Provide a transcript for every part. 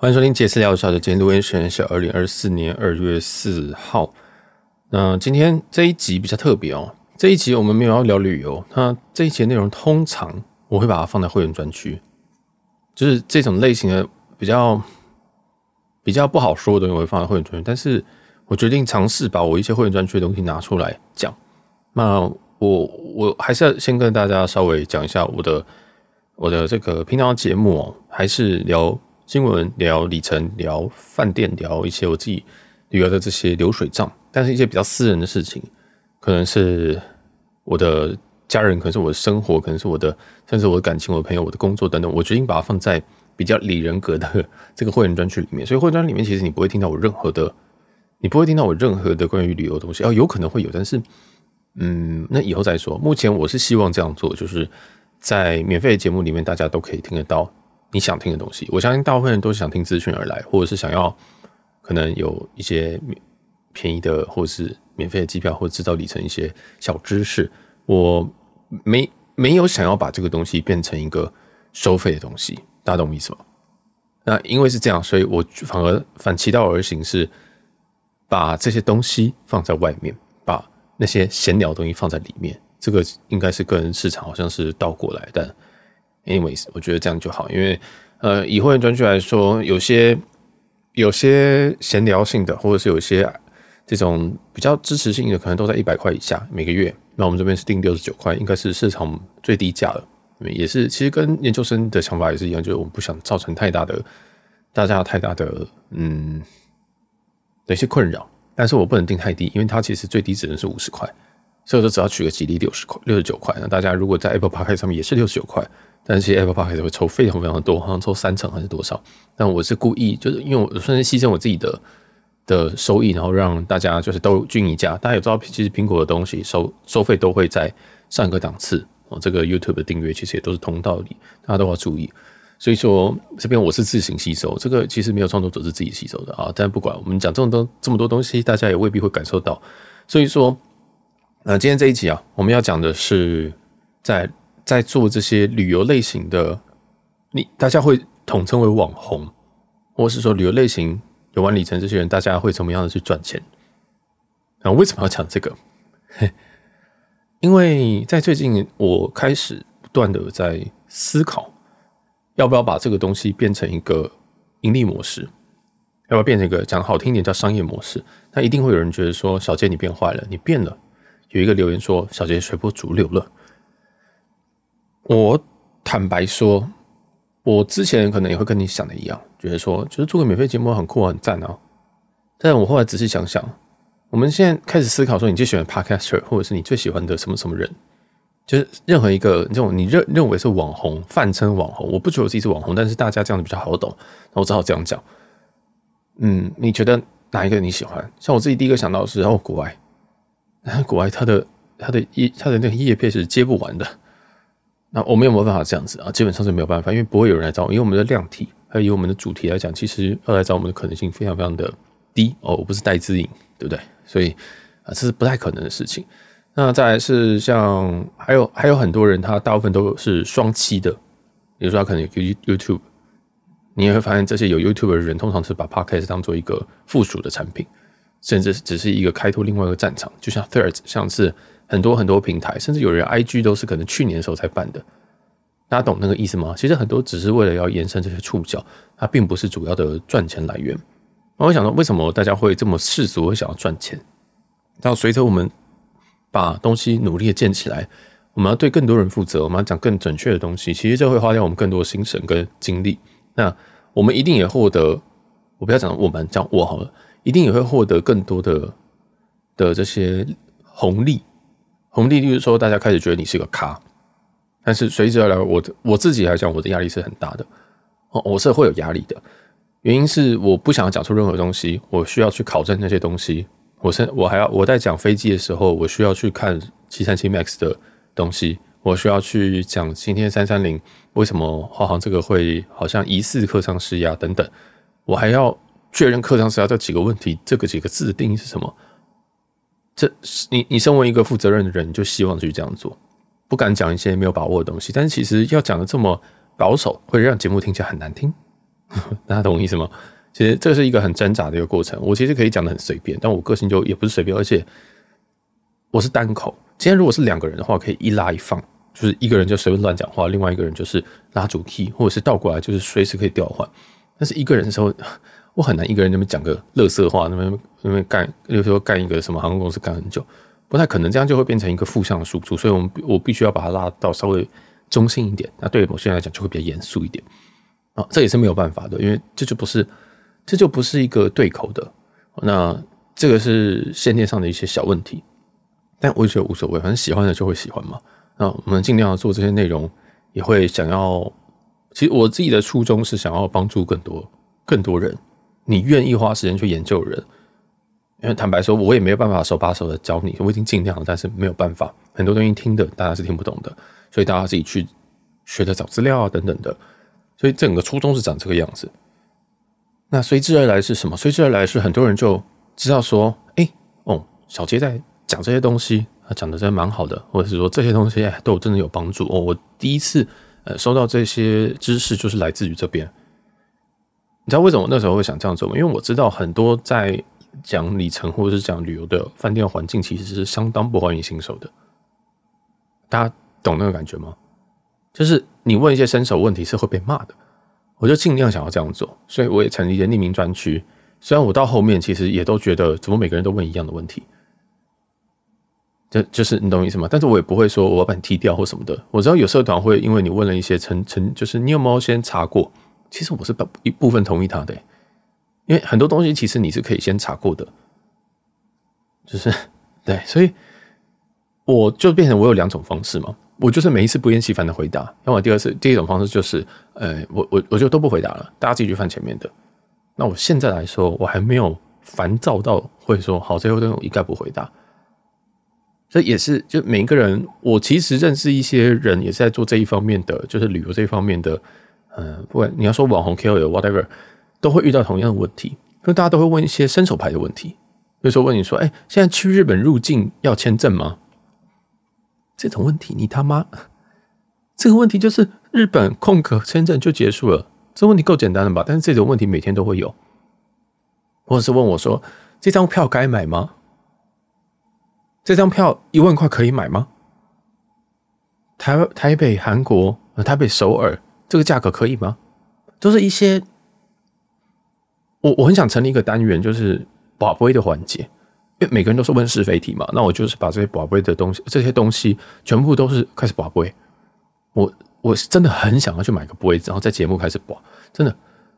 欢迎收听杰斯聊小的今天录音时间是二零二四年二月四号。那今天这一集比较特别哦，这一集我们没有要聊旅游。那这一集内容通常我会把它放在会员专区，就是这种类型的比较比较不好说的东西，我会放在会员专区。但是我决定尝试把我一些会员专区的东西拿出来讲。那我我还是要先跟大家稍微讲一下我的我的这个频道节目哦，还是聊。新闻聊里程，聊饭店，聊一些我自己旅游的这些流水账，但是一些比较私人的事情，可能是我的家人，可能是我的生活，可能是我的，甚至我的感情、我的朋友、我的工作等等，我决定把它放在比较里人格的 这个会员专区里面。所以会员专区里面，其实你不会听到我任何的，你不会听到我任何的关于旅游的东西。哦，有可能会有，但是，嗯，那以后再说。目前我是希望这样做，就是在免费的节目里面，大家都可以听得到。你想听的东西，我相信大部分人都想听资讯而来，或者是想要可能有一些便宜的，或者是免费的机票，或者制造里程一些小知识。我没没有想要把这个东西变成一个收费的东西，大家懂我意思吗？那因为是这样，所以我反而反其道而行，是把这些东西放在外面，把那些闲聊的东西放在里面。这个应该是跟市场好像是倒过来，但。Anyways，我觉得这样就好，因为呃，以会员专区来说，有些有些闲聊性的，或者是有些这种比较支持性的，可能都在一百块以下每个月。那我们这边是定六十九块，应该是市场最低价了。也是，其实跟研究生的想法也是一样，就是我们不想造成太大的大家太大的嗯的一些困扰。但是我不能定太低，因为它其实最低只能是五十块，所以说只要取个吉利六十块六十九块。那大家如果在 Apple Park 上面也是六十九块。但是 Apple Podcast 会抽非常非常多，好像抽三成还是多少？但我是故意，就是因为我算是牺牲我自己的的收益，然后让大家就是都均一价。大家也知道，其实苹果的东西收收费都会在上一个档次哦。这个 YouTube 的订阅其实也都是同道理，大家都要注意。所以说这边我是自行吸收，这个其实没有创作者是自己吸收的啊。但不管我们讲这么多这么多东西，大家也未必会感受到。所以说，呃，今天这一集啊，我们要讲的是在。在做这些旅游类型的，你大家会统称为网红，或是说旅游类型游玩里程这些人，大家会怎么样的去赚钱？啊，为什么要讲这个？因为在最近，我开始不断的在思考，要不要把这个东西变成一个盈利模式，要不要变成一个讲好听一点叫商业模式？那一定会有人觉得说，小杰你变坏了，你变了。有一个留言说，小杰随波逐流了。我坦白说，我之前可能也会跟你想的一样，觉得说，就是做个免费节目很酷很赞啊。但我后来仔细想想，我们现在开始思考说，你最喜欢 Podcaster，或者是你最喜欢的什么什么人，就是任何一个这种你认认为是网红，泛称网红，我不觉得自己是网红，但是大家这样子比较好懂，那我只好这样讲。嗯，你觉得哪一个你喜欢？像我自己第一个想到的是哦，国外，然 后国外它的它的业它的那个业片是接不完的。那我们有没有办法这样子啊？基本上是没有办法，因为不会有人来找我。因为我们的量体还有以我们的主题来讲，其实要来找我们的可能性非常非常的低哦。我不是戴资颖，对不对？所以啊，这是不太可能的事情。那再来是像还有还有很多人，他大部分都是双栖的，比如说他可能有 YouTube，你也会发现这些有 YouTube 的人，通常是把 Podcast 当做一个附属的产品，甚至只是一个开拓另外一个战场，就像 Thirds 像是。很多很多平台，甚至有人 IG 都是可能去年的时候才办的，大家懂那个意思吗？其实很多只是为了要延伸这些触角，它并不是主要的赚钱来源。我想说，为什么大家会这么世俗，会想要赚钱？然后随着我们把东西努力的建起来，我们要对更多人负责，我们要讲更准确的东西，其实这会花掉我们更多的心神跟精力。那我们一定也获得，我不要讲我们讲我好了，一定也会获得更多的的这些红利。红利就是说，大家开始觉得你是个咖，但是随之而来，我我自己来讲，我的压力是很大的。哦，我是会有压力的，原因是我不想要讲出任何东西，我需要去考证那些东西。我是我还要我在讲飞机的时候，我需要去看七三七 MAX 的东西，我需要去讲今天三三零为什么华航这个会好像疑似客舱失压等等，我还要确认客舱失压这几个问题，这个几个字的定义是什么？这你你身为一个负责任的人，你就希望去这样做，不敢讲一些没有把握的东西。但是其实要讲的这么保守，会让节目听起来很难听。大家懂我意思吗？其实这是一个很挣扎的一个过程。我其实可以讲得很随便，但我个性就也不是随便，而且我是单口。今天如果是两个人的话，可以一拉一放，就是一个人就随便乱讲话，另外一个人就是拉主 key，或者是倒过来，就是随时可以调换。但是一个人的时候，我很难一个人那么讲个垃圾话，那么那么干，比如说干一个什么航空公司干很久，不太可能，这样就会变成一个负向的输出。所以，我们我必须要把它拉到稍微中性一点。那对某些人来讲，就会比较严肃一点。啊，这也是没有办法的，因为这就不是，这就不是一个对口的。那这个是先天上的一些小问题，但我也觉得无所谓，反正喜欢的就会喜欢嘛。那我们尽量做这些内容，也会想要。其实我自己的初衷是想要帮助更多更多人。你愿意花时间去研究人，因为坦白说，我也没有办法手把手的教你，我已经尽量了，但是没有办法，很多东西听的大家是听不懂的，所以大家自己去学着找资料啊等等的。所以整个初衷是长这个样子，那随之而来是什么？随之而来是很多人就知道说，哎、哦，小杰在讲这些东西，他讲的真的蛮好的，或者是说这些东西哎都真的有帮助哦。我第一次呃收到这些知识就是来自于这边。你知道为什么我那时候会想这样做吗？因为我知道很多在讲里程或者是讲旅游的饭店环境其实是相当不欢迎新手的，大家懂那个感觉吗？就是你问一些新手问题是会被骂的，我就尽量想要这样做，所以我也成立了匿名专区。虽然我到后面其实也都觉得怎么每个人都问一样的问题，就就是你懂我意思吗？但是我也不会说我要把你踢掉或什么的。我知道有社团会因为你问了一些成成，就是你有没有先查过？其实我是一部分同意他的，因为很多东西其实你是可以先查过的，就是 对，所以我就变成我有两种方式嘛。我就是每一次不厌其烦的回答，要么第二次，第一种方式就是，呃，我我我就都不回答了，大家自己去翻前面的。那我现在来说，我还没有烦躁到会说好，最后都一概不回答。所以也是，就每一个人，我其实认识一些人，也是在做这一方面的，就是旅游这一方面的，嗯、不管你要说网红 KOL whatever，都会遇到同样的问题，因为大家都会问一些伸手牌的问题，比如说问你说，哎、现在去日本入境要签证吗？这种问题，你他妈，这个问题就是日本空格签证就结束了，这问题够简单了吧？但是这种问题每天都会有，或者是问我说，这张票该买吗？这张票一万块可以买吗？台台北韩国台北首尔这个价格可以吗？就是一些，我我很想成立一个单元，就是宝贝的环节。因为每个人都是问是非题嘛，那我就是把这些宝贝的东西，这些东西全部都是开始宝贝。我我是真的很想要去买个杯子，然后在节目开始宝，真的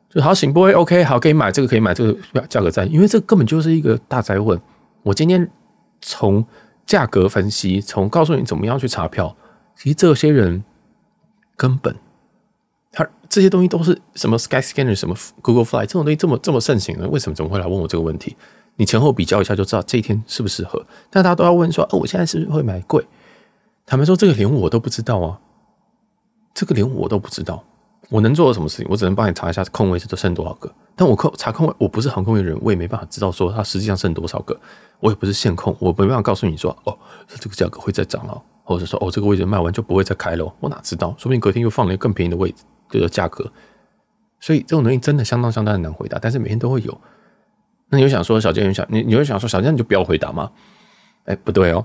就好行杯，OK，好，可以买这个，可以买这个价格在，因为这根本就是一个大灾问。我今天从价格分析，从告诉你怎么样去查票，其实这些人根本他这些东西都是什么 Skyscanner，什么 Google Fly 这种东西这么这么盛行的，为什么怎么会来问我这个问题？你前后比较一下就知道这一天适不适合，但大家都要问说：“哦，我现在是不是会买贵？”坦白说，这个连我都不知道啊，这个连我都不知道。我能做的什么事情？我只能帮你查一下空位是都剩多少个。但我空查空位，我不是航空业人，我也没办法知道说它实际上剩多少个。我也不是线控，我没办法告诉你说：“哦，这个价格会再涨了，或者说哦，这个位置卖完就不会再开了。”我哪知道？说不定隔天又放了一个更便宜的位置，这个价格。所以这种东西真的相当相当的难回答，但是每天都会有。那你会想说，小健，你想你你会想说，小健你就不要回答吗？哎，不对哦，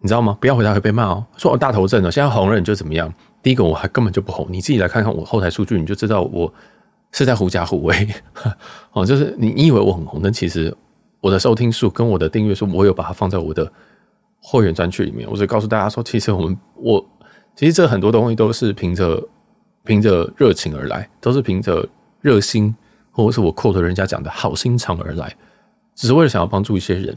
你知道吗？不要回答会被骂哦。说我大头症哦，现在红了你就怎么样？第一个我还根本就不红，你自己来看看我后台数据，你就知道我是在狐假虎威 哦。就是你你以为我很红，但其实我的收听数跟我的订阅数，我有把它放在我的会员专区里面。我只告诉大家说，其实我们我其实这很多东西都是凭着凭着热情而来，都是凭着热心。或者是我 quote 人家讲的好心肠而来，只是为了想要帮助一些人。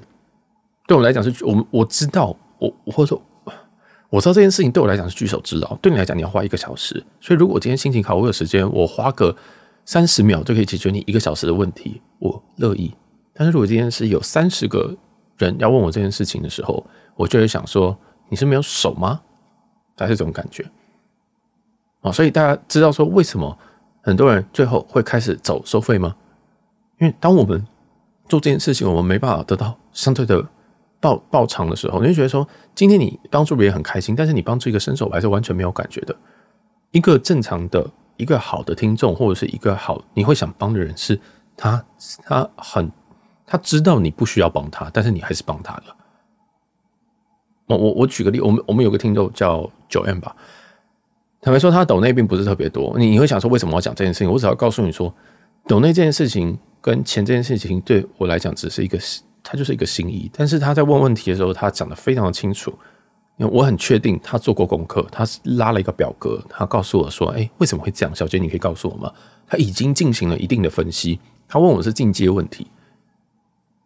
对我来讲是，我我知道，我或者说我知道这件事情对我来讲是举手之劳。对你来讲，你要花一个小时。所以如果我今天心情好，我有时间，我花个三十秒就可以解决你一个小时的问题，我乐意。但是如果今天是有三十个人要问我这件事情的时候，我就会想说，你是没有手吗？还是这种感觉？啊，所以大家知道说为什么？很多人最后会开始走收费吗？因为当我们做这件事情，我们没办法得到相对的报报偿的时候，你就觉得说，今天你帮助别人很开心，但是你帮助一个新手还是完全没有感觉的。一个正常的一个好的听众，或者是一个好你会想帮的人，是他他很他知道你不需要帮他，但是你还是帮他了。我我我举个例，我们我们有个听众叫九 M 吧，坦白说他抖内并不是特别多，你你会想说为什么我要讲这件事情？我只要告诉你说，抖内这件事情跟钱这件事情对我来讲只是一个，他就是一个心意，但是他在问问题的时候，他讲得非常的清楚。因为我很确定他做过功课，他拉了一个表格，他告诉我说：“哎，为什么会这样？”小杰，你可以告诉我吗？他已经进行了一定的分析。他问我是进阶问题，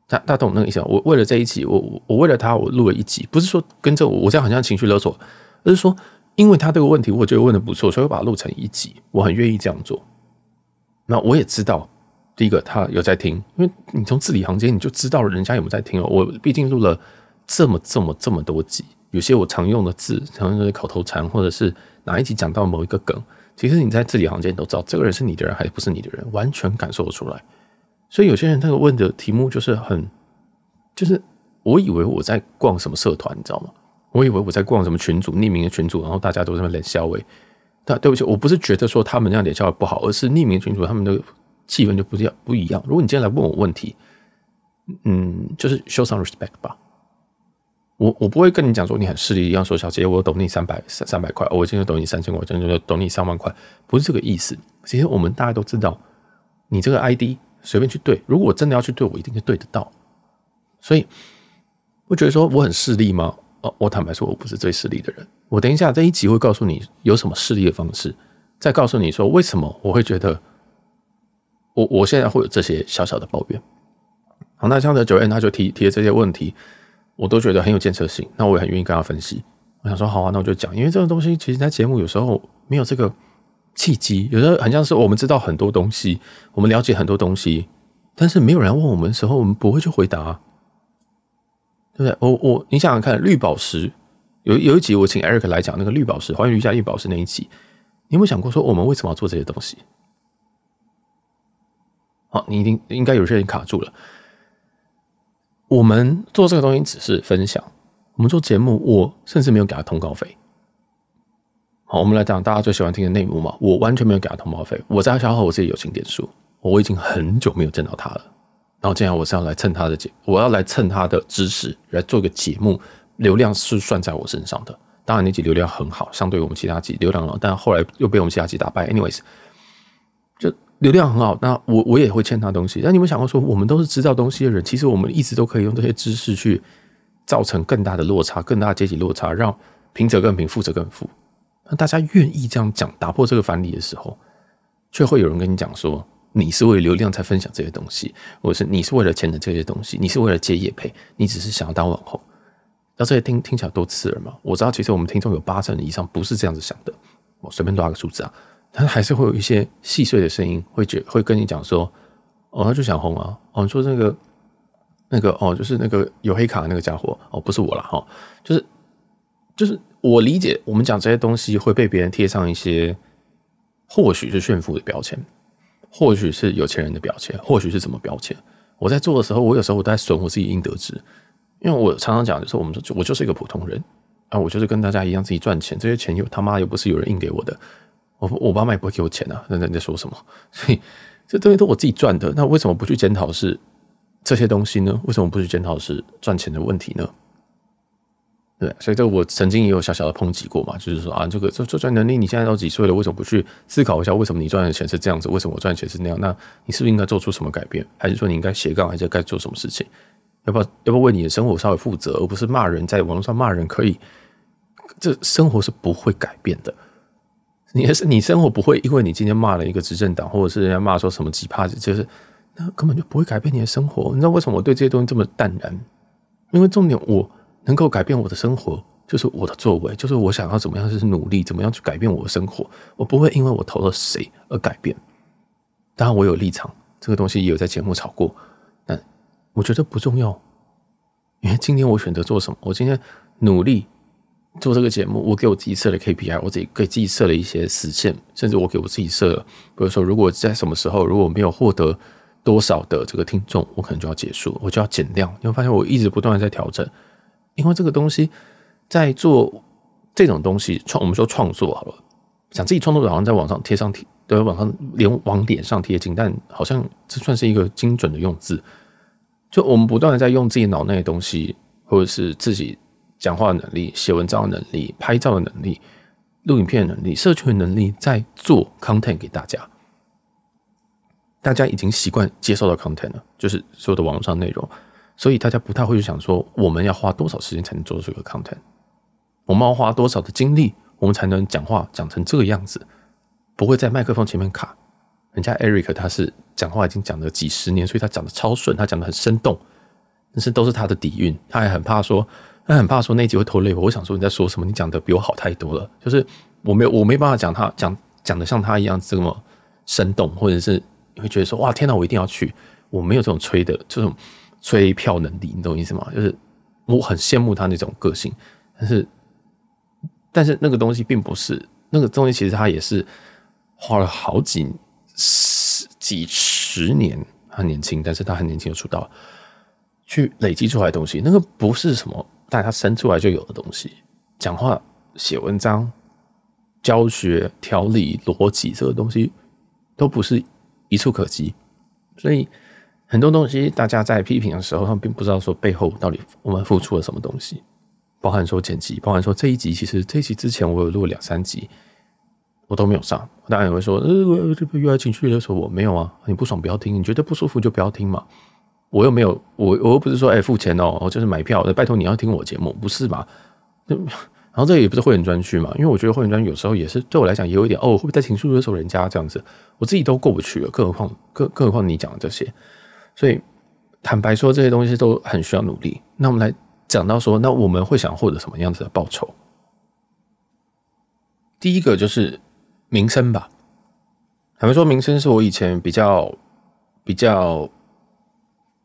他他懂那个意思。我为了这一集，我我为了他，我录了一集，不是说跟着我，我这样好像情绪勒索，而是说，因为他这个问题，我觉得问的不错，所以我把它录成一集，我很愿意这样做。那我也知道，第一个他有在听，因为你从字里行间你就知道了人家有没有在听了。我毕竟录了这么这么这么多集。有些我常用的字，常用的口头禅，或者是哪一集讲到某一个梗，其实你在字里行间都知道，这个人是你的人还是不是你的人，完全感受得出来。所以有些人他问的题目就是很，就是我以为我在逛什么社团，你知道吗？我以为我在逛什么群组，匿名的群组，然后大家都在那冷笑话。但对不起，我不是觉得说他们那样冷笑话不好，而是匿名群组他们的气氛就不一样不一样。如果你今天来问我问题，嗯，就是 show some respect 吧。我我不会跟你讲说你很势利一样说，小杰，我懂你三百三三百块，我今天懂你三千块，我今天就懂你三万块，不是这个意思。其实我们大家都知道，你这个 ID 随便去对，如果我真的要去对，我一定是对得到。所以，我觉得说我很势利吗？哦，我坦白说，我不是最势利的人。我等一下这一集会告诉你有什么势利的方式，再告诉你说为什么我会觉得我我现在会有这些小小的抱怨。好，那像这九 N 他就提提的这些问题。我都觉得很有建设性，那我也很愿意跟他分析。我想说，好啊，那我就讲，因为这个东西其实，在节目有时候没有这个契机，有时候很像是我们知道很多东西，我们了解很多东西，但是没有人问我们的时候，我们不会去回答，对不对？我我，你想想看，绿宝石有有一集我请 Eric 来讲那个绿宝石还原瑜伽绿宝石那一集，你有没有想过说我们为什么要做这些东西？好，你一定应该有些人卡住了。我们做这个东西只是分享，我们做节目，我甚至没有给他通告费。好，我们来讲大家最喜欢听的内幕嘛，我完全没有给他通告费，我在消耗我自己友情点数，我已经很久没有见到他了。然后，接下来我是要来蹭他的节，我要来蹭他的知识来做个节目，流量是算在我身上的。当然那集流量很好，相对于我们其他集流量了，但后来又被我们其他集打败。Anyways，就。流量很好，那我我也会欠他东西。那你们想过说，我们都是知道东西的人，其实我们一直都可以用这些知识去造成更大的落差，更大的阶级落差，让贫者更贫，富者更富。那大家愿意这样讲，打破这个藩篱的时候，却会有人跟你讲说，你是为了流量才分享这些东西，或者是你是为了钱的这些东西，你是为了接业配，你只是想要当网红。那这些听听起来多刺耳吗？我知道，其实我们听众有八成以上不是这样子想的。我随便抓个数字啊。他还是会有一些细碎的声音，会觉会跟你讲说，哦，他就想红啊，哦，你说那个那个哦，就是那个有黑卡的那个家伙，哦，不是我了哈、哦，就是就是我理解，我们讲这些东西会被别人贴上一些，或许是炫富的标签，或许是有钱人的标签，或许是什么标签。我在做的时候，我有时候我在损我自己应得值，因为我常常讲的是，我们说我就是一个普通人啊，我就是跟大家一样自己赚钱，这些钱又他妈又不是有人印给我的。我我爸妈也不会给我钱啊，那你在说什么？所以这东西都我自己赚的，那为什么不去检讨是这些东西呢？为什么不去检讨是赚钱的问题呢？对，所以这我曾经也有小小的抨击过嘛，就是说啊，这个这这赚能力，你现在都几岁了，为什么不去思考一下，为什么你赚的钱是这样子？为什么我赚钱是那样？那你是不是应该做出什么改变？还是说你应该斜杠，还是该做什么事情？要不要要不要为你的生活稍微负责，而不是骂人，在网络上骂人可以？这生活是不会改变的。你是你生活不会，因为你今天骂了一个执政党，或者是人家骂说什么奇葩，就是那根本就不会改变你的生活。你知道为什么我对这些东西这么淡然？因为重点，我能够改变我的生活，就是我的作为，就是我想要怎么样就是努力，怎么样去改变我的生活。我不会因为我投了谁而改变。当然，我有立场，这个东西也有在节目炒过，但我觉得不重要。因为今天我选择做什么，我今天努力。做这个节目，我给我自己设了 KPI，我自己给自己设了一些时限，甚至我给我自己设了，比如说，如果在什么时候，如果没有获得多少的这个听众，我可能就要结束，我就要减量。你会发现，我一直不断的在调整，因为这个东西在做这种东西创，我们说创作好了，想自己创作的好像在网上贴上贴，都在网上连往脸上贴金，但好像这算是一个精准的用字。就我们不断的在用自己脑内的东西，或者是自己讲话的能力、写文章的能力、拍照的能力、录影片的能力、社群的能力，在做 content 给大家。大家已经习惯接受到 content 了，就是所有的网络上内容，所以大家不太会去想说，我们要花多少时间才能做出一个 content？我们要花多少的精力，我们才能讲话讲成这个样子，不会在麦克风前面卡。人家 Eric 他是讲话已经讲了几十年，所以他讲的超顺，他讲的很生动，但是都是他的底蕴。他还很怕说，他很怕说那集会拖累我。我想说你在说什么？你讲的比我好太多了。就是我没有，我没办法讲他讲讲的像他一样这么生动，或者是你会觉得说哇天哪，我一定要去。我没有这种吹的这种吹票能力，你懂我意思吗？就是我很羡慕他那种个性，但是但是那个东西并不是那个东西，其实他也是花了好几。十几十年，很年轻，但是他很年轻就出道，去累积出来的东西，那个不是什么大家生出来就有的东西。讲话、写文章、教学、条理、逻辑，这个东西都不是一触可及。所以很多东西，大家在批评的时候，他们并不知道说背后到底我们付出了什么东西，包含说剪辑，包含说这一集，其实这一集之前我有录两三集。我都没有上，大家也会说，呃，这个又来情绪勒索我，没有啊，你不爽不要听，你觉得不舒服就不要听嘛。我又没有，我我又不是说，哎、付钱哦，我就是买票，拜托你要听我节目，不是吧？然后这也不是会员专区嘛，因为我觉得会员专区有时候也是对我来讲也有一点，哦，会不会在情绪勒索人家这样子？我自己都过不去了，更何况更更何况你讲的这些，所以坦白说，这些东西都很需要努力。那我们来讲到说，那我们会想获得什么样子的报酬？第一个就是。名声吧，坦白说，名声是我以前比较比较，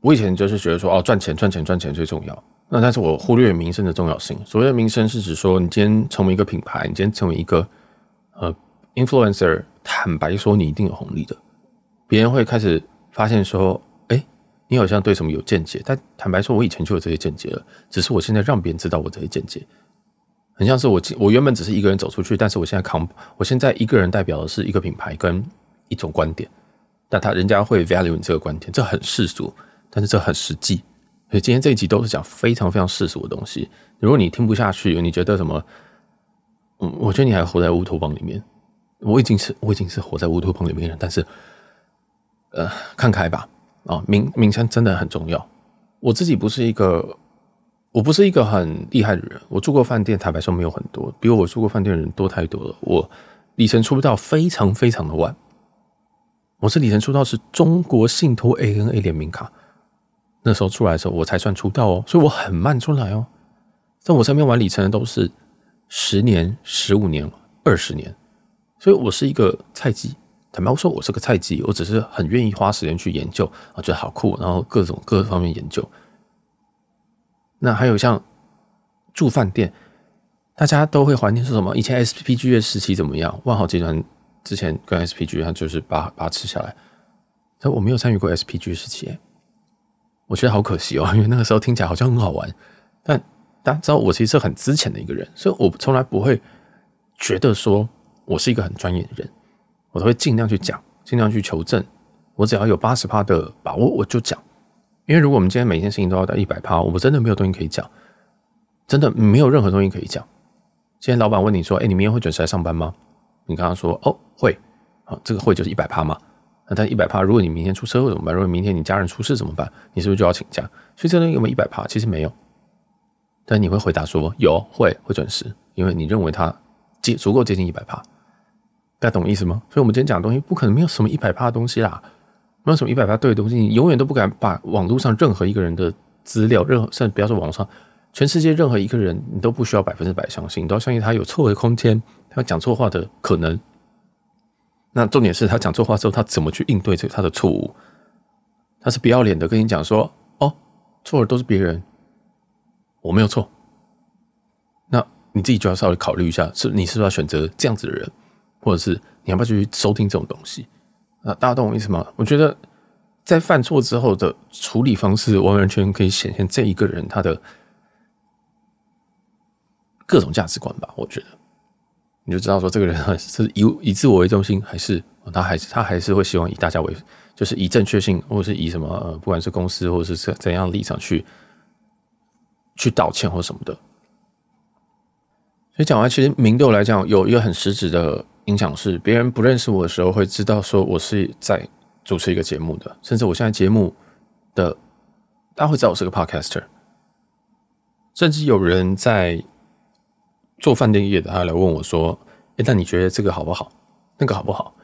我以前就是觉得说，哦，赚钱赚钱赚钱最重要。那但是我忽略名声的重要性。所谓的名声是指说，你今天成为一个品牌，你今天成为一个呃 influencer，坦白说，你一定有红利的。别人会开始发现说，你好像对什么有见解。但坦白说，我以前就有这些见解了，只是我现在让别人知道我这些见解。很像是我，我原本只是一个人走出去，但是我现在扛，我现在一个人代表的是一个品牌跟一种观点，但他人家会 value 你这个观点，这很世俗，但是这很实际。所以今天这一集都是讲非常非常世俗的东西。如果你听不下去，你觉得什么？嗯，我觉得你还活在乌托邦里面。我已经是我已经是活在乌托邦里面了，但是，呃，看开吧。啊，名名称真的很重要。我自己不是一个。我不是一个很厉害的人，我住过饭店，坦白说没有很多，比我住过饭店的人多太多了。我里程出道非常非常的晚，我是里程出道是中国信托 ANA 联名卡，那时候出来的时候我才算出道哦，所以我很慢出来哦。在我身边玩里程的都是十年、十五年、二十年，所以我是一个菜鸡。坦白说，我是个菜鸡，我只是很愿意花时间去研究啊，觉得好酷，然后各种各方面研究。那还有像住饭店，大家都会怀念是什么？以前 SPG 的时期怎么样？万豪集团之前跟 SPG，他就是把把它吃下来。但我没有参与过 SPG 时期，我觉得好可惜哦，因为那个时候听起来好像很好玩。但大家知道，我其实是很资浅的一个人，所以我从来不会觉得说我是一个很专业的人，我都会尽量去讲，尽量去求证。我只要有八十趴的把握，我就讲。因为如果我们今天每件事情都要到一百趴，我们真的没有东西可以讲，真的没有任何东西可以讲。今天老板问你说：“哎，你明天会准时来上班吗？”你刚刚说：“哦，会。”好，这个会就是一百趴嘛。那但一百趴，如果你明天出车祸怎么办？如果明天你家人出事怎么办？你是不是就要请假？所以这东西有没有一百趴？其实没有。但你会回答说：“有，会，会准时。”因为你认为它接足够接近一百趴。大家懂我意思吗？所以我们今天讲的东西不可能没有什么一百趴的东西啦。没有什么一百趴对的东西，你永远都不敢把网络上任何一个人的资料，任何甚至不要说网上，全世界任何一个人，你都不需要百分之百相信，你都要相信他有错的空间，他讲错话的可能。那重点是他讲错话之后，他怎么去应对这他的错误？他是不要脸的跟你讲说：“哦，错的都是别人，我没有错。”那你自己就要稍微考虑一下，是你是不是要选择这样子的人，或者是你要不要去收听这种东西？啊，大家懂我意思吗？我觉得在犯错之后的处理方式，完完全可以显现这一个人他的各种价值观吧。我觉得，你就知道说这个人是以以自我为中心，还是他还是他还是会希望以大家为，就是以正确性，或者是以什么呃，不管是公司或者是怎怎样立场去去道歉或什么的。所以讲完，其实明对我来讲有一个很实质的影响，是别人不认识我的时候会知道说我是在主持一个节目的，甚至我现在节目的大家会知道我是个 podcaster，甚至有人在。做饭店业的，他来问我说：“哎，那你觉得这个好不好？那个好不好？”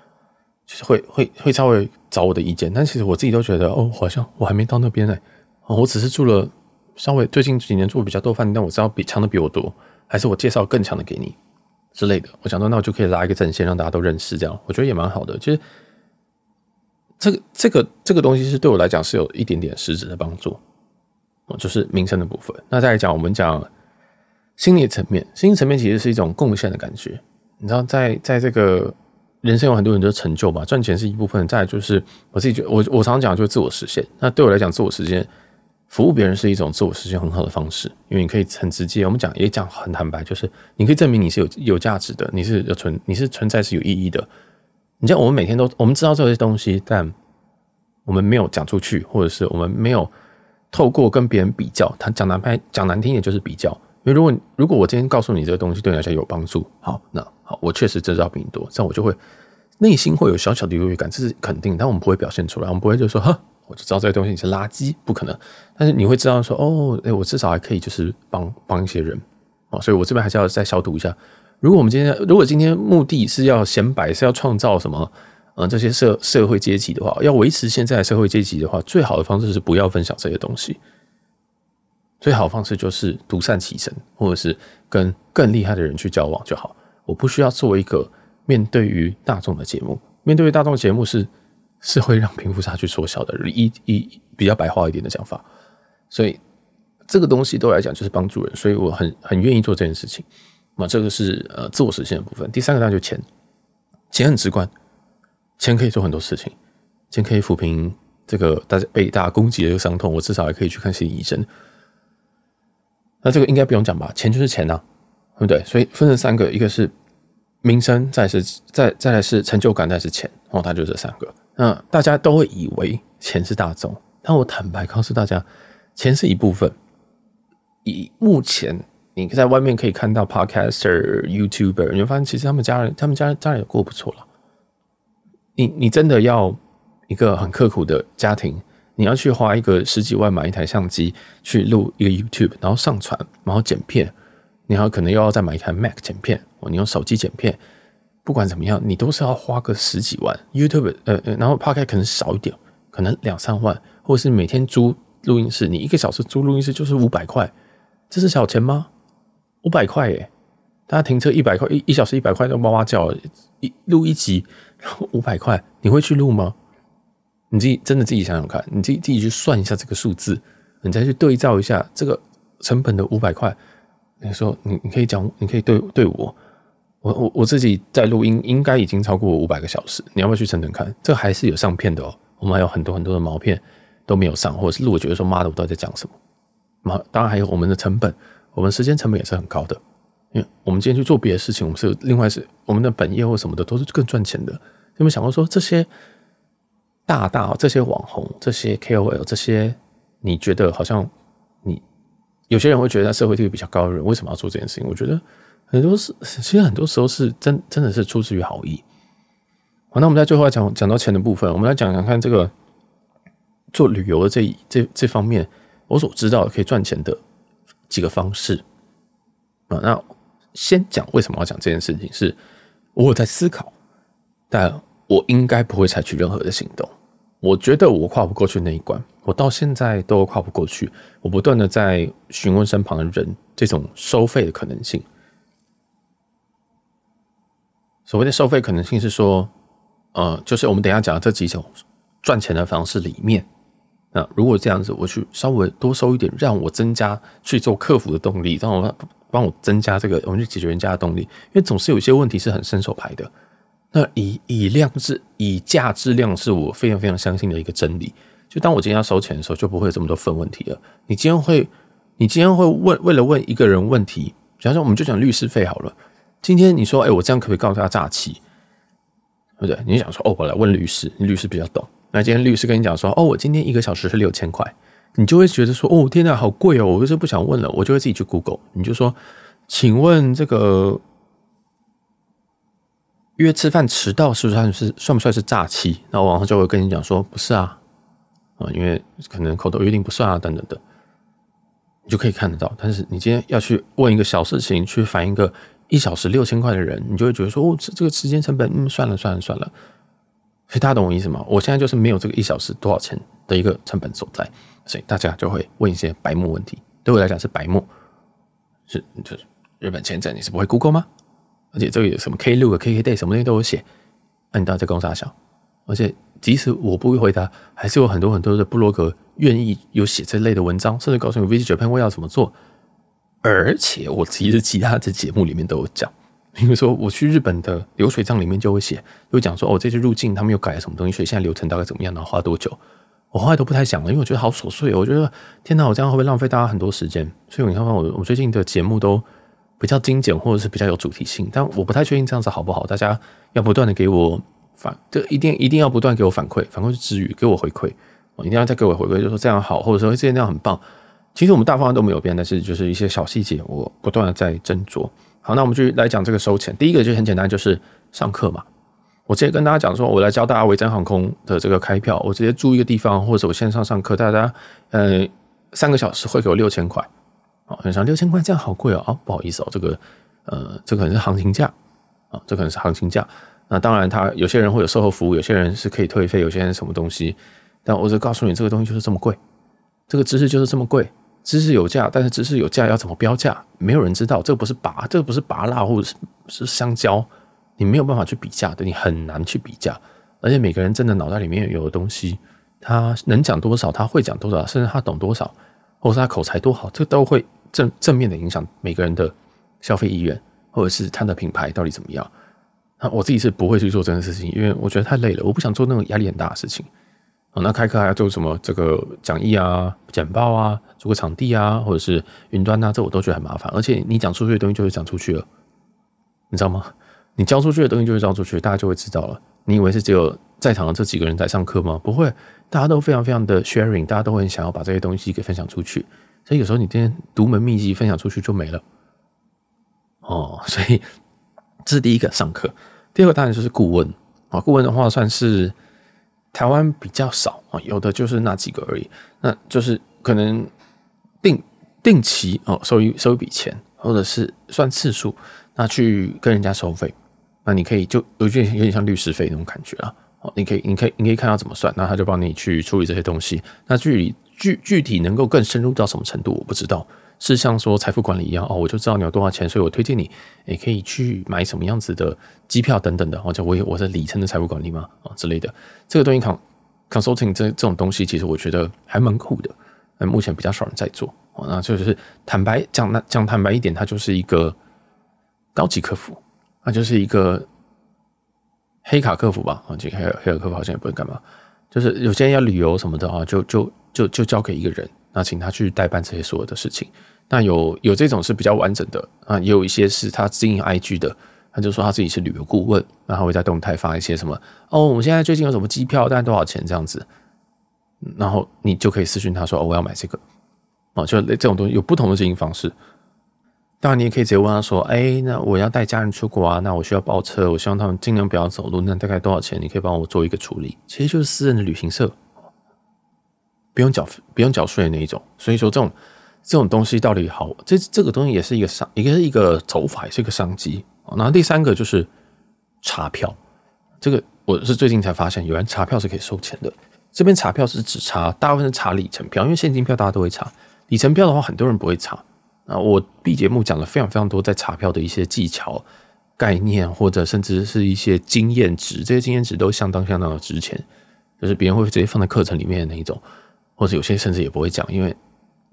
就是会会会稍微找我的意见，但其实我自己都觉得，哦，好像我还没到那边呢。哦，我只是住了稍微最近几年住的比较多饭店，但我知道比强的比我多，还是我介绍更强的给你之类的。我想说，那我就可以拉一个阵线，让大家都认识，这样我觉得也蛮好的。其实这个这个这个东西是对我来讲是有一点点实质的帮助，哦，就是名声的部分。那再来讲，我们讲。心理层面，心理层面其实是一种贡献的感觉。你知道在，在这个人生有很多很多成就吧，赚钱是一部分。再就是我自己觉，我我常常讲就是自我实现。那对我来讲，自我实现，服务别人是一种自我实现很好的方式，因为你可以很直接。我们讲也讲很坦白，就是你可以证明你是有有价值的，你是有存，你是存在是有意义的。你像我们每天都我们知道这些东西，但我们没有讲出去，或者是我们没有透过跟别人比较，他讲难拍讲难听一点就是比较。因为如果如果我今天告诉你这个东西对你来讲有帮助，好，那好，我确实知道比你多，这样我就会内心会有小小的优越感，这是肯定，但我们不会表现出来，我们不会就说，哈，我就知道这个东西你是垃圾，不可能。但是你会知道说，哦，哎，我至少还可以就是帮帮一些人，哦，所以我这边还是要再消毒一下。如果我们今天如果今天目的是要显摆，是要创造什么，呃，这些社社会阶级的话，要维持现在的社会阶级的话，最好的方式是不要分享这些东西。最好的方式就是独善其身，或者是跟更厉害的人去交往就好。我不需要做一个面对于大众的节目，面对于大众的节目是是会让贫富差距缩小的，一一比较白话一点的讲法。所以这个东西对我来讲就是帮助人，所以我很很愿意做这件事情。那这个是呃自我实现的部分。第三个当然就钱，钱很直观，钱可以做很多事情，钱可以抚平这个大家被大家攻击的一个伤痛，我至少还可以去看心理医生。那这个应该不用讲吧？钱就是钱呐、对不对？所以分成三个，一个是名声，再是再再来是成就感，再是钱哦，它就这三个。那大家都会以为钱是大众，但我坦白告诉大家，钱是一部分。以目前你在外面可以看到 Podcaster、YouTuber，你会发现其实他们家人，他们家家人也过不错了。你你真的要一个很刻苦的家庭。你要去花一个十几万买一台相机去录一个 YouTube，然后上传，然后剪片，你还可能又要再买一台 Mac 剪片，哦，你用手机剪片，不管怎么样，你都是要花个十几万。YouTube 呃，然后 Podcast 可能少一点，可能两三万，或者是每天租录音室，你一个小时租录音室就是五百块，这是小钱吗？五百块耶，大家停车一百块，一一小时一百块都哇哇叫，一录一集五百块，你会去录吗？你自己真的自己想想看，你自己自己去算一下这个数字，你再去对照一下这个成本的五百块。你说你你可以讲，你可以对对我，我我我自己在录音应该已经超过五百个小时。你要不要去称称看？这还是有上片的哦。我们还有很多很多的毛片都没有上，或者是录，我觉得说妈的，我到底在讲什么？当然还有我们的成本，我们时间成本也是很高的。因为我们今天去做别的事情，我们是另外是我们的本业或什么的都是更赚钱的。有没有想过说这些？大大这些网红、这些 KOL、这些，你觉得好像你有些人会觉得社会地位比较高的人，为什么要做这件事情？我觉得很多是，其实很多时候是真真的是出自于好意。好，那我们在最后来讲讲到钱的部分，我们来讲讲看这个做旅游的这这这方面，我所知道的可以赚钱的几个方式啊。那先讲为什么要讲这件事情，是我有在思考，但。我应该不会采取任何的行动。我觉得我跨不过去那一关，我到现在都跨不过去。我不断的在询问身旁的人这种收费的可能性。所谓的收费可能性是说，呃，就是我们等一下讲的这几种赚钱的方式里面，那如果这样子，我去稍微多收一点，让我增加去做客服的动力，让我帮我增加这个我们去解决人家的动力，因为总是有一些问题是很伸手牌的。那以以量质以价质量是我非常非常相信的一个真理。就当我今天要收钱的时候，就不会有这么多份问题了。你今天会，你今天会问为了问一个人问题，比方说我们就讲律师费好了。今天你说，哎，我这样可不可以告诉他诈欺？对不对？你想说，哦，我来问律师，你律师比较懂。那今天律师跟你讲说，哦，我今天一个小时是六千块，你就会觉得说，哦，天哪，好贵哦，我就是不想问了，我就会自己去 Google。你就说，请问这个约吃饭迟到是不是算是算不算是诈欺？然后网上就会跟你讲说，不是啊，啊，因为可能口头约定不算啊，等等的，你就可以看得到。但是你今天要去问一个小事情，去反映一个一小时六千块的人，你就会觉得说，哦，这这个时间成本，嗯，算了算了算了。所以大家懂我意思吗？我现在就是没有这个一小时多少钱的一个成本所在，所以大家就会问一些白目问题。对我来讲是白目，是就是日本签证你是不会 Google 吗？而且这个有什么 Klook、KKday 什么东西都有写，那你到底在公啥小？而且即使我不会回答，还是有很多很多的部落格愿意有写这类的文章，甚至告诉你 Visit Japan 我要怎么做。而且我其实其他的节目里面都有讲。比如说，我去日本的流水账里面就会写，就会讲说，哦，这次入境他们又改了什么东西，所以现在流程大概怎么样，然后花多久？我后来都不太想了，因为我觉得好琐碎。我觉得天哪，我这样会不会浪费大家很多时间？所以你看，我我最近的节目都比较精简，或者是比较有主题性，但我不太确定这样子好不好。大家要不断的给我反，就一定一定要不断给我反馈，反馈是之余给我回馈，我一定要再给我回馈，就说这样好，或者说这些那样很棒。其实我们大方向都没有变，但是就是一些小细节，我不断的在斟酌。好，那我们就来讲这个收钱。第一个就很简单，就是上课嘛。我直接跟大家讲说，我来教大家维珍航空的这个开票。我直接租一个地方，或者我线上上课，大家呃三个小时会给我六千块。哦，很想六千块这样好贵哦。哦，不好意思哦，这个呃这可能是行情价啊，这可能是行情价。那当然，他有些人会有售后服务，有些人是可以退费，有些人什么东西。但我就告诉你，这个东西就是这么贵，这个知识就是这么贵。知识有价，但是知识有价要怎么标价？没有人知道。这不是拔，这个不是拔蜡，或者是是香蕉，你没有办法去比价的，你很难去比价。而且每个人真的脑袋里面有的东西，他能讲多少，他会讲多少，甚至他懂多少，或者是他口才多好，这都会正正面的影响每个人的消费意愿，或者是他的品牌到底怎么样。那我自己是不会去做这件事情，因为我觉得太累了，我不想做那种压力很大的事情。哦，那开课还要做什么？这个讲义啊、简报啊、租个场地啊，或者是云端啊，这我都觉得很麻烦。而且你讲出去的东西就会讲出去了，你知道吗？你交出去的东西就会交出去，大家就会知道了。你以为是只有在场的这几个人在上课吗？不会，大家都非常非常的 sharing，大家都很想要把这些东西给分享出去。所以有时候你今天独门秘籍分享出去就没了。哦，所以这是第一个上课。第二个当然就是顾问啊，顾问的话算是。台湾比较少啊，有的就是那几个而已。那就是可能定定期哦，收一收一笔钱，或者是算次数，那去跟人家收费。那你可以就有点有点像律师费那种感觉啊。哦，你可以你可以你可以看到怎么算，那他就帮你去处理这些东西。那具体具具体能够更深入到什么程度，我不知道。是像说财富管理一样哦，我就知道你有多少钱，所以我推荐你，也可以去买什么样子的机票等等的，或者我我是里程的财富管理嘛啊之类的，这个东西 con consulting 这这种东西，其实我觉得还蛮酷的，但目前比较少人在做哦。那就是坦白讲，那讲坦白一点，它就是一个高级客服，那就是一个黑卡客服吧啊，这个黑黑卡客服好像也不会干嘛，就是有些人要旅游什么的啊，就就就就交给一个人。那请他去代办这些所有的事情。那有有这种是比较完整的啊，也有一些是他经营 IG 的，他就说他自己是旅游顾问，然后会在动态发一些什么哦，我们现在最近有什么机票，大概多少钱这样子，然后你就可以私信他说哦，我要买这个哦，就这种东西有不同的经营方式。当然你也可以直接问他说，哎，那我要带家人出国啊，那我需要包车，我希望他们尽量不要走路，那大概多少钱？你可以帮我做一个处理，其实就是私人的旅行社。不用缴不用缴税的那一种，所以说这种这种东西到底好？这这个东西也是一个商，一个是一个走法，也是一个商机。然后第三个就是查票，这个我是最近才发现，有人查票是可以收钱的。这边查票是只查，大部分是查里程票，因为现金票大家都会查，里程票的话很多人不会查。啊，我 B 节目讲了非常非常多在查票的一些技巧、概念，或者甚至是一些经验值，这些经验值都相当相当的值钱，就是别人会直接放在课程里面的那一种。或者有些甚至也不会讲，因为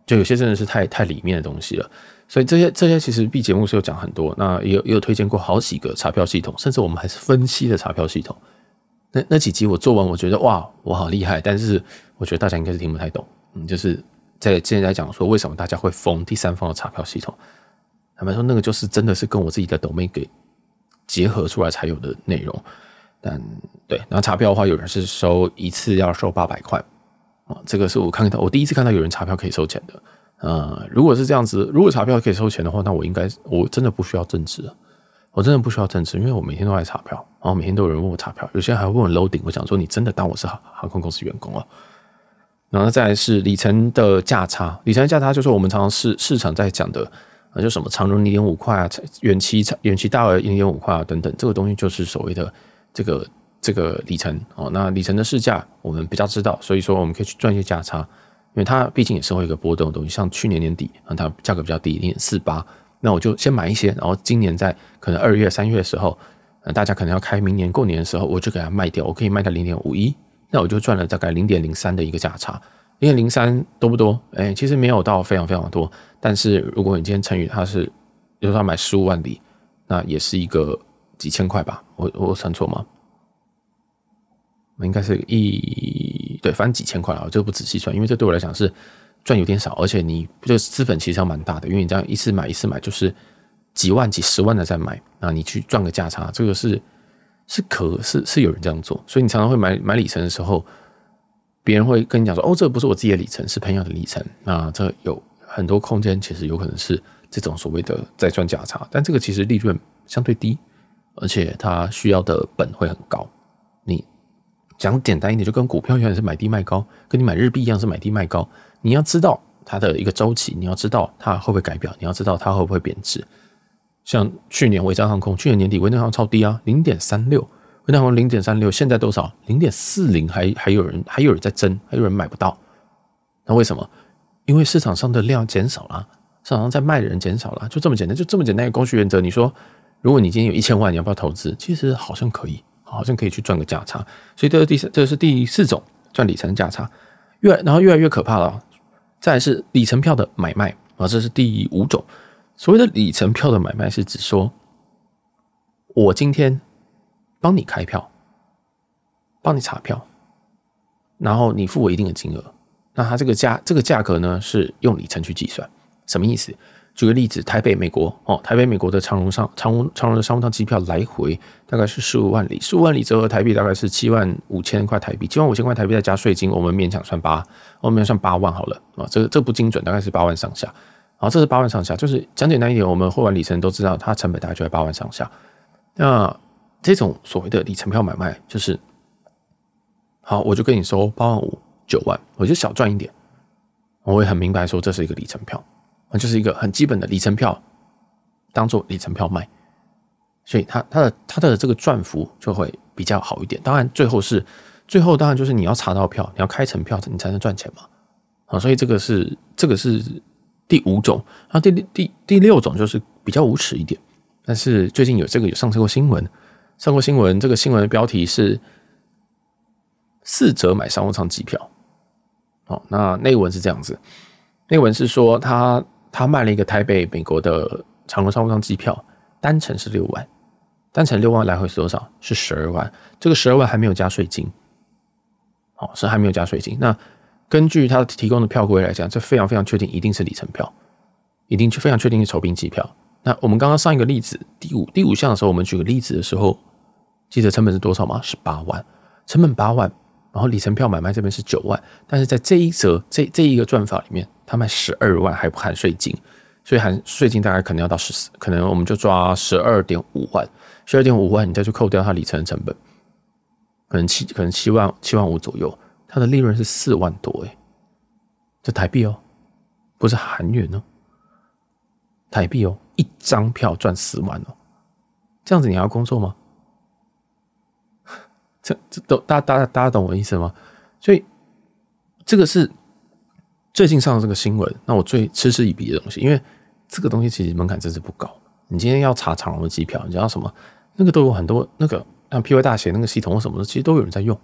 就有些真的是太太里面的东西了，所以这些这些其实 B 节目是有讲很多，那也有也有推荐过好几个查票系统，甚至我们还是分析的查票系统。那那几集我做完，我觉得哇，我好厉害，但是我觉得大家应该是听不太懂。嗯，就是在现在讲说为什么大家会封第三方的查票系统，坦白说那个就是真的是跟我自己的 domain 给结合出来才有的内容。但对，然后查票的话，有人是收一次要收八百块啊，这个是我看到我第一次看到有人查票可以收钱的。呃，如果是这样子，如果查票可以收钱的话，那我应该我真的不需要正职，我真的不需要正职，因为我每天都在查票，然后每天都有人问我查票，有些人还会问我 loading，我想说你真的当我是航航空公司员工啊？然后再来是里程的价差，里程价差就是我们常常市市场在讲的啊，就什么长荣零点五块啊，远期远期大额零点五块啊等等，这个东西就是所谓的这个这个里程哦。那里程的市价我们比较知道，所以说我们可以去赚一些价差。因为它毕竟也是会有一个波动的东西，像去年年底啊，它价格比较低，零点四八，那我就先买一些，然后今年在可能二月、三月的时候，大家可能要开明年过年的时候，我就给它卖掉，我可以卖到零点五一，那我就赚了大概零点零三的一个价差，零点零三多不多？哎，其实没有到非常非常多，但是如果你今天乘以它是，比如说买十五万里，那也是一个几千块吧？我我算错吗？应该是一对，反正几千块啊，我就不仔细算，因为这对我来讲是赚有点少，而且你这资本其实要蛮大的，因为你这样一次买一次买就是几万几十万的在买，那你去赚个价差，这个是是可是是有人这样做，所以你常常会买买里程的时候，别人会跟你讲说，哦，这不是我自己的里程，是朋友的里程，那这有很多空间，其实有可能是这种所谓的在赚价差，但这个其实利润相对低，而且它需要的本会很高，讲简单一点，就跟股票一样是买低卖高，跟你买日币一样是买低卖高。你要知道它的一个周期，你要知道它会不会改表，你要知道它会不会贬值。像去年维珍航空，去年年底维珍航空超低啊，零点三六，维珍航空零点三六，现在多少？零点四零，还还有人还有人在争，还有人买不到。那为什么？因为市场上的量减少了，市场上在卖的人减少了，就这么简单，就这么简单一个供需原则。你说，如果你今天有一千万，你要不要投资？其实好像可以。好像可以去赚个价差，所以这是第四，这是第四种赚里程价差，越然后越来越可怕了。再来是里程票的买卖啊，这是第五种。所谓的里程票的买卖是指说，我今天帮你开票，帮你查票，然后你付我一定的金额，那它这个价这个价格呢是用里程去计算，什么意思？举个例子，台北美国哦，台北美国的长荣商长荣长荣的商务舱机票来回大概是十五万里，十五万里折合台币大概是七万五千块台币，七万五千块台币再加税金，我们勉强算八，我们算八万好了啊，这这不精准，大概是八万上下。好，这是八万上下，就是讲简单一点，我们汇完里程都知道，它成本大概就在八万上下。那这种所谓的里程票买卖，就是好，我就跟你收八万五九万，我就小赚一点，我也很明白说这是一个里程票。就是一个很基本的里程票，当做里程票卖，所以它它的它的这个赚幅就会比较好一点。当然，最后是最后当然就是你要查到票，你要开成票，你才能赚钱嘛。啊，所以这个是这个是第五种。啊，第第第六种就是比较无耻一点，但是最近有这个有上过新闻，上过新闻。这个新闻的标题是四折买商务舱机票。哦，那内文是这样子，内文是说他。他卖了一个台北美国的长荣商务舱机票，单程是六万，单程六万来回是多少？是十二万。这个十二万还没有加税金，哦，是还没有加税金。那根据他提供的票规来讲，这非常非常确定，一定是里程票，一定就非常确定是酬宾机票。那我们刚刚上一个例子，第五第五项的时候，我们举个例子的时候，记得成本是多少吗？是八万，成本八万，然后里程票买卖这边是九万，但是在这一则这这一个赚法里面。他卖十二万还不含税金，所以含税金大概可能要到十四，可能我们就抓十二点五万，十二点五万你再去扣掉它里程的成本，可能七可能七万七万五左右，它的利润是四万多哎，这台币哦，不是韩元哦，台币哦，一张票赚四万哦，这样子你还要工作吗？这这都大家大家大家懂我意思吗？所以这个是。最近上的这个新闻，那我最嗤之以鼻的东西，因为这个东西其实门槛真是不高。你今天要查长荣的机票，你知道什么？那个都有很多那个像 P Y 大写那个系统或什么的，其实都有人在用。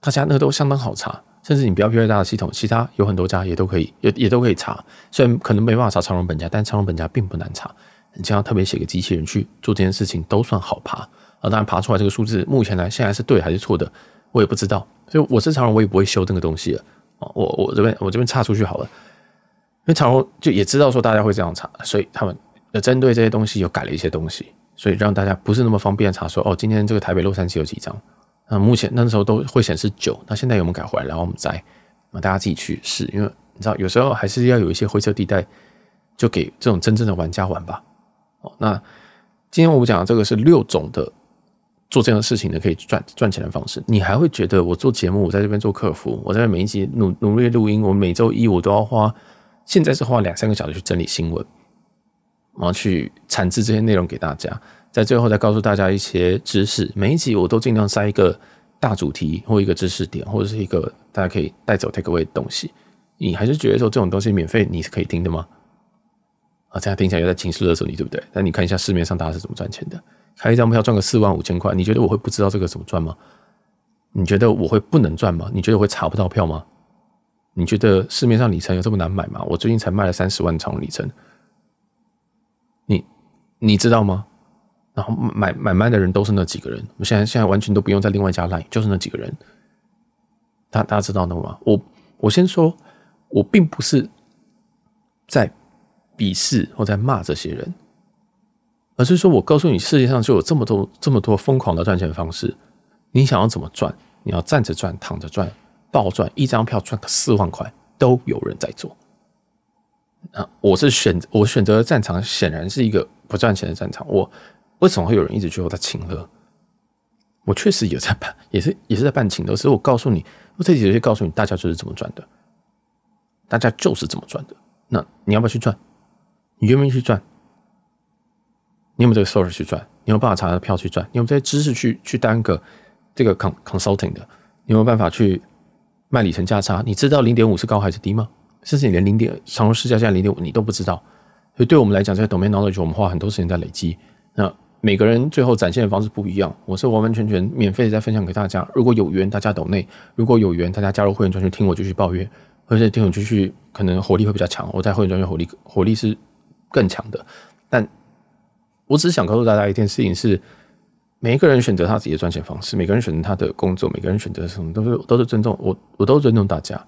大家那个都相当好查，甚至你不要 P Y 大的系统，其他有很多家也都可以，也也都可以查。虽然可能没办法查长荣本家，但长荣本家并不难查。你只要特别写个机器人去做这件事情，都算好爬。啊，当然爬出来这个数字，目前来现在是对还是错的，我也不知道。所以我是长荣，我也不会修这个东西了啊。我我这边我这边岔出去好了，因为长荣就也知道说大家会这样查，所以他们呃针对这些东西又改了一些东西所以让大家不是那么方便查说哦，今天这个台北洛杉矶有几张？那目前那时候都会显示九，那现在有没有改回来？然后我们再，那大家自己去试，因为你知道有时候还是要有一些灰色地带，就给这种真正的玩家玩吧。哦，那今天我们讲的这个是六种的做这样的事情的可以赚赚钱的方式。你还会觉得我做节目，我在这边做客服，我在每一集努努力录音，我每周一我都要花，现在是花两三个小时去整理新闻，然后去产制这些内容给大家。在最后再告诉大家一些知识，每一集我都尽量塞一个大主题或一个知识点，或者是一个大家可以带走 take away 的东西。你还是觉得说这种东西免费你是可以听的吗？啊，这样听起来又在情绪勒索你，对不对？那你看一下市面上大家是怎么赚钱的，开一张票赚个四万五千块，你觉得我会不知道这个怎么赚吗？你觉得我会不能赚吗？你觉得我会查不到票吗？你觉得市面上里程有这么难买吗？我最近才卖了三十万张里程，你知道吗？然后买买卖的人都是那几个人，我们现在现在完全都不用再另外加 line，就是那几个人。大大家知道那吗？我我先说，我并不是在鄙视或在骂这些人，而是说我告诉你，世界上就有这么多这么多疯狂的赚钱方式。你想要怎么赚？你要站着赚、躺着赚、暴赚，一张票赚个四万块，都有人在做。啊，我是选我选择的战场，显然是一个不赚钱的战场。我。为什么会有人一直觉得我在情勒？我确实有在办，也是也是在办情勒。所以我告诉你，我这几集告诉你，大家就是怎么赚的，大家就是怎么赚的。那你要不要去赚？你愿不愿意去赚？你有没有这个 source 去赚？你有没，有办法查的票去赚？你有，没有这些知识去去当个这个 con consulting 的？你有没有办法去卖里程价差？你知道零点五是高还是低吗？甚至你连零点长荣市价现在零点五你都不知道。所以对我们来讲，这个 domain knowledge 我们花很多时间在累积。那每个人最后展现的方式不一样，我是完完全全免费的在分享给大家。如果有缘，大家抖内；如果有缘，大家加入会员专区听我继续抱怨，或者听我继续，可能火力会比较强。我在会员专区火力火力是更强的。但我只是想告诉大家一件事情是：每一个人选择他自己的赚钱方式，每个人选择他的工作，每个人选择什么都是都是尊重我，我都尊重大家。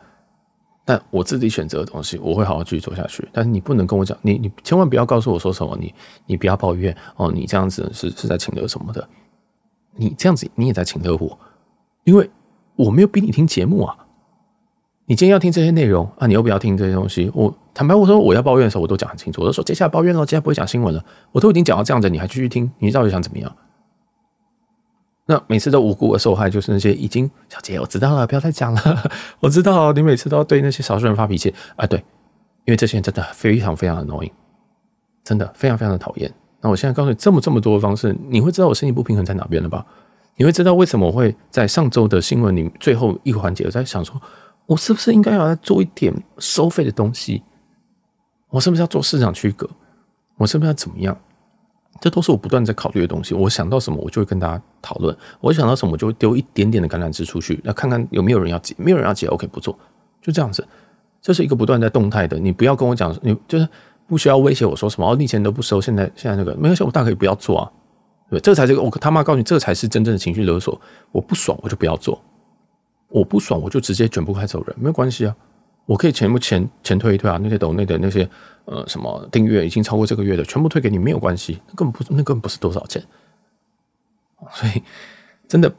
但我自己选择的东西，我会好好继续做下去。但是你不能跟我讲，你你千万不要告诉我说什么，你你不要抱怨哦，你这样子是是在请了什么的，你这样子你也在请了我，因为我没有逼你听节目啊。你今天要听这些内容啊，你又不要听这些东西。我坦白我说我要抱怨的时候，我都讲很清楚，我都说接下来抱怨了，接下来不会讲新闻了，我都已经讲到这样子，你还继续听，你到底想怎么样？那每次都无辜的受害，就是那些已经小姐，我知道了，不要再讲了。我知道你每次都要对那些少数人发脾气啊，对，因为这些人真的非常非常的 annoying，真的非常非常的讨厌。那我现在告诉你这么这么多的方式，你会知道我心里不平衡在哪边了吧？你会知道为什么我会在上周的新闻里最后一个环节，我在想说，我是不是应该要来做一点收费的东西？我是不是要做市场区隔？我是不是要怎么样？这都是我不断在考虑的东西。我想到什么，我就会跟大家讨论；我想到什么，我就会丢一点点的橄榄枝出去，那看看有没有人要接。没有人要接，OK，不做，就这样子。这是一个不断在动态的。你不要跟我讲，你就是不需要威胁我说什么。哦，你以前都不收，现在现在那个没关系，我大可以不要做啊。对，这才是我他妈告诉你，这才是真正的情绪勒索。我不爽，我就不要做；我不爽，我就直接卷铺盖走人，没有关系啊。我可以全部钱钱退一退啊，那些抖内的那些呃什么订阅已经超过这个月的，全部退给你没有关系，那根本不那根本不是多少钱。所以真的，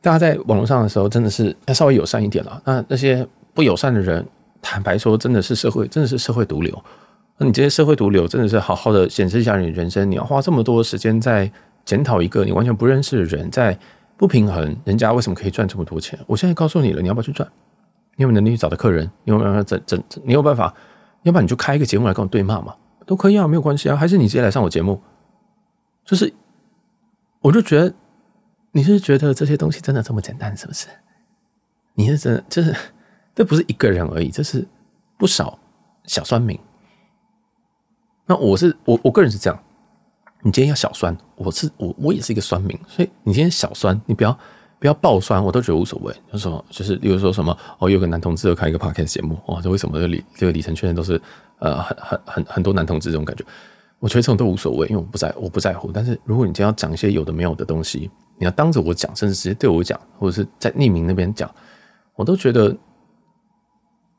大家在网络上的时候，真的是要稍微友善一点了。那那些不友善的人，坦白说，真的是社会真的是社会毒瘤。那你这些社会毒瘤，真的是好好的检视一下你人生。你要花这么多时间在检讨一个你完全不认识的人，在不平衡人家为什么可以赚这么多钱？我现在告诉你了，你要不要去赚？你有没有能力去找到客人？你有没有办法整整？你有办法？要不然你就开一个节目来跟我对骂嘛，都可以啊，没有关系啊。还是你直接来上我节目？就是，我就觉得你是觉得这些东西真的这么简单，是不是？你是真的，就是这不是一个人而已，这是不少小酸民。那我是我我个人是这样，你今天要小酸，我是我我也是一个酸民，所以你今天小酸，你不要。不要爆酸，我都觉得无所谓。就是说，就是比如说什么哦，有个男同志要开一个 podcast 节目，哇，这为什么这里这个里程圈都是呃很很很很多男同志这种感觉？我觉得这种都无所谓，因为我不在我不在乎。但是如果你今天要讲一些有的没有的东西，你要当着我讲，甚至直接对我讲，或者是在匿名那边讲，我都觉得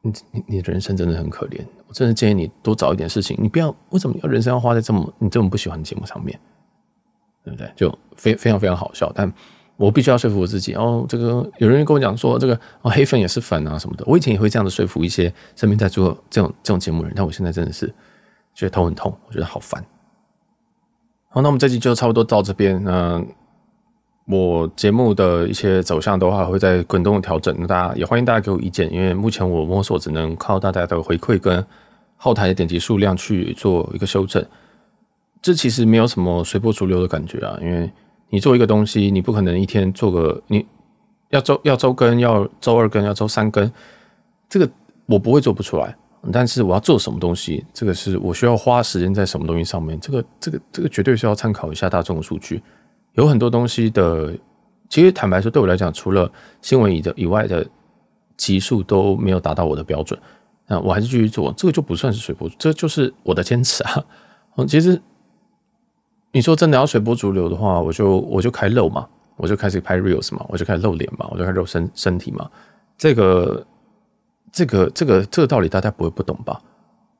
你你你的人生真的很可怜。我真的建议你多找一点事情，你不要为什么要人生要花在这么你这么不喜欢的节目上面？对不对？就非非常非常好笑，但我必须要说服我自己。哦，这个有人跟我讲说，这个哦黑粉也是粉啊什么的。我以前也会这样子说服一些身边在做这种这种节目人，但我现在真的是觉得头很痛，我觉得好烦。好，那我们这集就差不多到这边。那我节目的一些走向的话，会在滚动调整。那大家也欢迎大家给我意见，因为目前我摸索只能靠大家的回馈跟后台的点击数量去做一个修正。这其实没有什么随波逐流的感觉啊，因为你做一个东西，你不可能一天做个，你要周要周更，要周二更，要周三更，这个我不会做不出来。但是我要做什么东西，这个是我需要花时间在什么东西上面，这个这个这个绝对是要参考一下大众的数据。有很多东西的，其实坦白说，对我来讲，除了新闻以的以外的级数都没有达到我的标准，那我还是继续做，这个就不算是随波，这就是我的坚持啊。嗯，其实。你说真的要随波逐流的话，我就我就开露嘛，我就开始拍 reels 嘛，我就开始露脸嘛，我就开始露身身体嘛。这个这个这个这个道理大家不会不懂吧？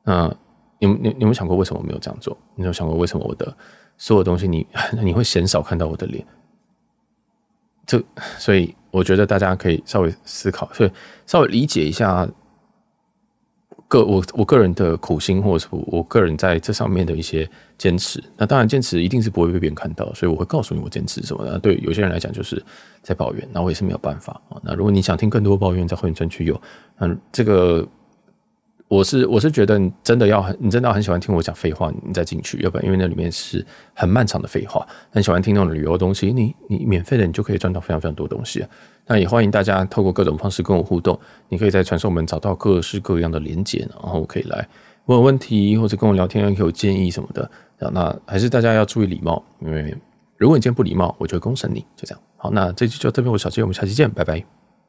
嗯，你你你有没有想过为什么我没有这样做？你有想过为什么我的所有东西你 你会鲜少看到我的脸？这所以我觉得大家可以稍微思考，所以稍微理解一下。个我我个人的苦心，或者说我个人在这上面的一些坚持，那当然坚持一定是不会被别人看到，所以我会告诉你我坚持什么那。对有些人来讲，就是在抱怨，那我也是没有办法啊。那如果你想听更多抱怨，在会员专区有，嗯，这个。我是我是觉得你真的要很，你真的要很喜欢听我讲废话，你再进去，要不然因为那里面是很漫长的废话。很喜欢听那种旅游东西，你你免费的你就可以赚到非常非常多东西。那也欢迎大家透过各种方式跟我互动，你可以在传送门找到各式各样的连结，然后可以来问我问题或者跟我聊天，给我建议什么的。那还是大家要注意礼貌，因为如果你今天不礼貌，我就会公审你。就这样，好，那这期就这边，我小杰，我们下期见，拜拜。